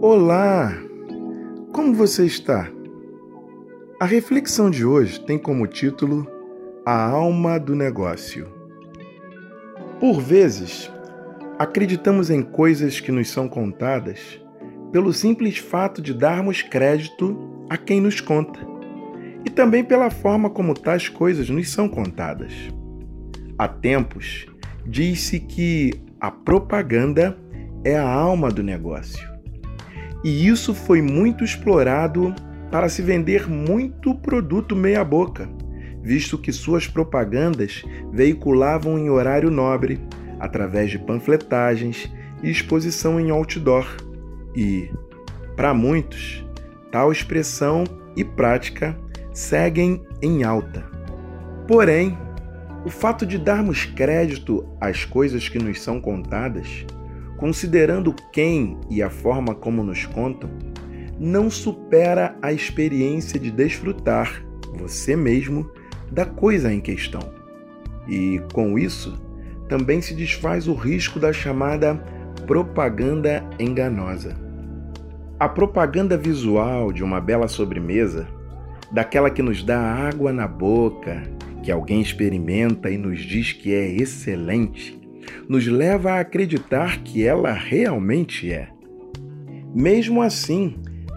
Olá! Como você está? A reflexão de hoje tem como título A Alma do Negócio. Por vezes, acreditamos em coisas que nos são contadas pelo simples fato de darmos crédito a quem nos conta e também pela forma como tais coisas nos são contadas. Há tempos, diz-se que a propaganda é a alma do negócio. E isso foi muito explorado para se vender muito produto meia-boca, visto que suas propagandas veiculavam em horário nobre, através de panfletagens e exposição em outdoor. E, para muitos, tal expressão e prática seguem em alta. Porém, o fato de darmos crédito às coisas que nos são contadas considerando quem e a forma como nos contam, não supera a experiência de desfrutar você mesmo da coisa em questão. E com isso, também se desfaz o risco da chamada propaganda enganosa. A propaganda visual de uma bela sobremesa, daquela que nos dá água na boca, que alguém experimenta e nos diz que é excelente, nos leva a acreditar que ela realmente é. Mesmo assim,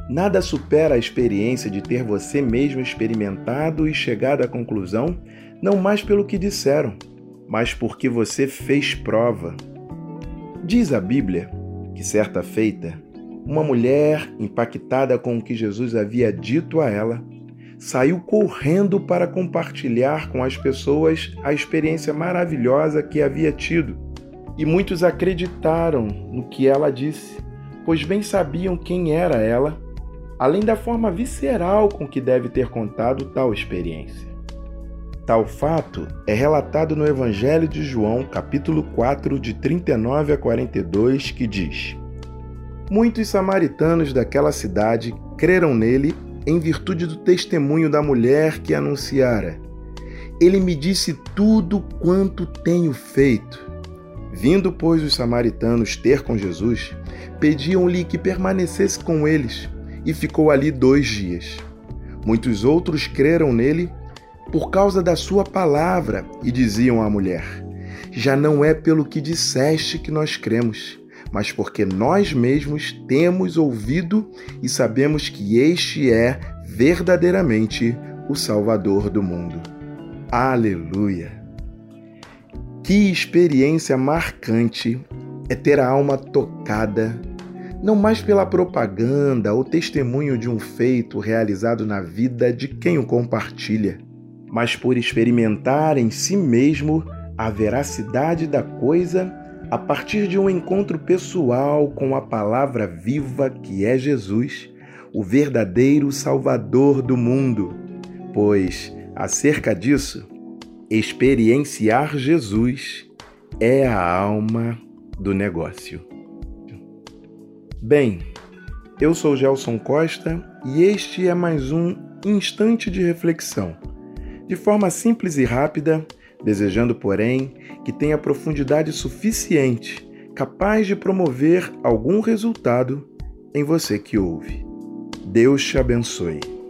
nada supera a experiência de ter você mesmo experimentado e chegado à conclusão, não mais pelo que disseram, mas porque você fez prova. Diz a Bíblia que, certa feita, uma mulher, impactada com o que Jesus havia dito a ela, saiu correndo para compartilhar com as pessoas a experiência maravilhosa que havia tido. E muitos acreditaram no que ela disse, pois bem sabiam quem era ela, além da forma visceral com que deve ter contado tal experiência. Tal fato é relatado no Evangelho de João, capítulo 4, de 39 a 42, que diz: Muitos samaritanos daquela cidade creram nele em virtude do testemunho da mulher que anunciara: Ele me disse tudo quanto tenho feito. Vindo, pois, os samaritanos ter com Jesus, pediam-lhe que permanecesse com eles, e ficou ali dois dias. Muitos outros creram nele por causa da sua palavra e diziam à mulher: Já não é pelo que disseste que nós cremos, mas porque nós mesmos temos ouvido e sabemos que este é verdadeiramente o Salvador do mundo. Aleluia! Que experiência marcante é ter a alma tocada, não mais pela propaganda ou testemunho de um feito realizado na vida de quem o compartilha, mas por experimentar em si mesmo a veracidade da coisa a partir de um encontro pessoal com a palavra viva que é Jesus, o verdadeiro Salvador do mundo. Pois, acerca disso, experienciar Jesus é a alma do negócio. Bem, eu sou Gelson Costa e este é mais um instante de reflexão. De forma simples e rápida, desejando, porém, que tenha profundidade suficiente, capaz de promover algum resultado em você que ouve. Deus te abençoe.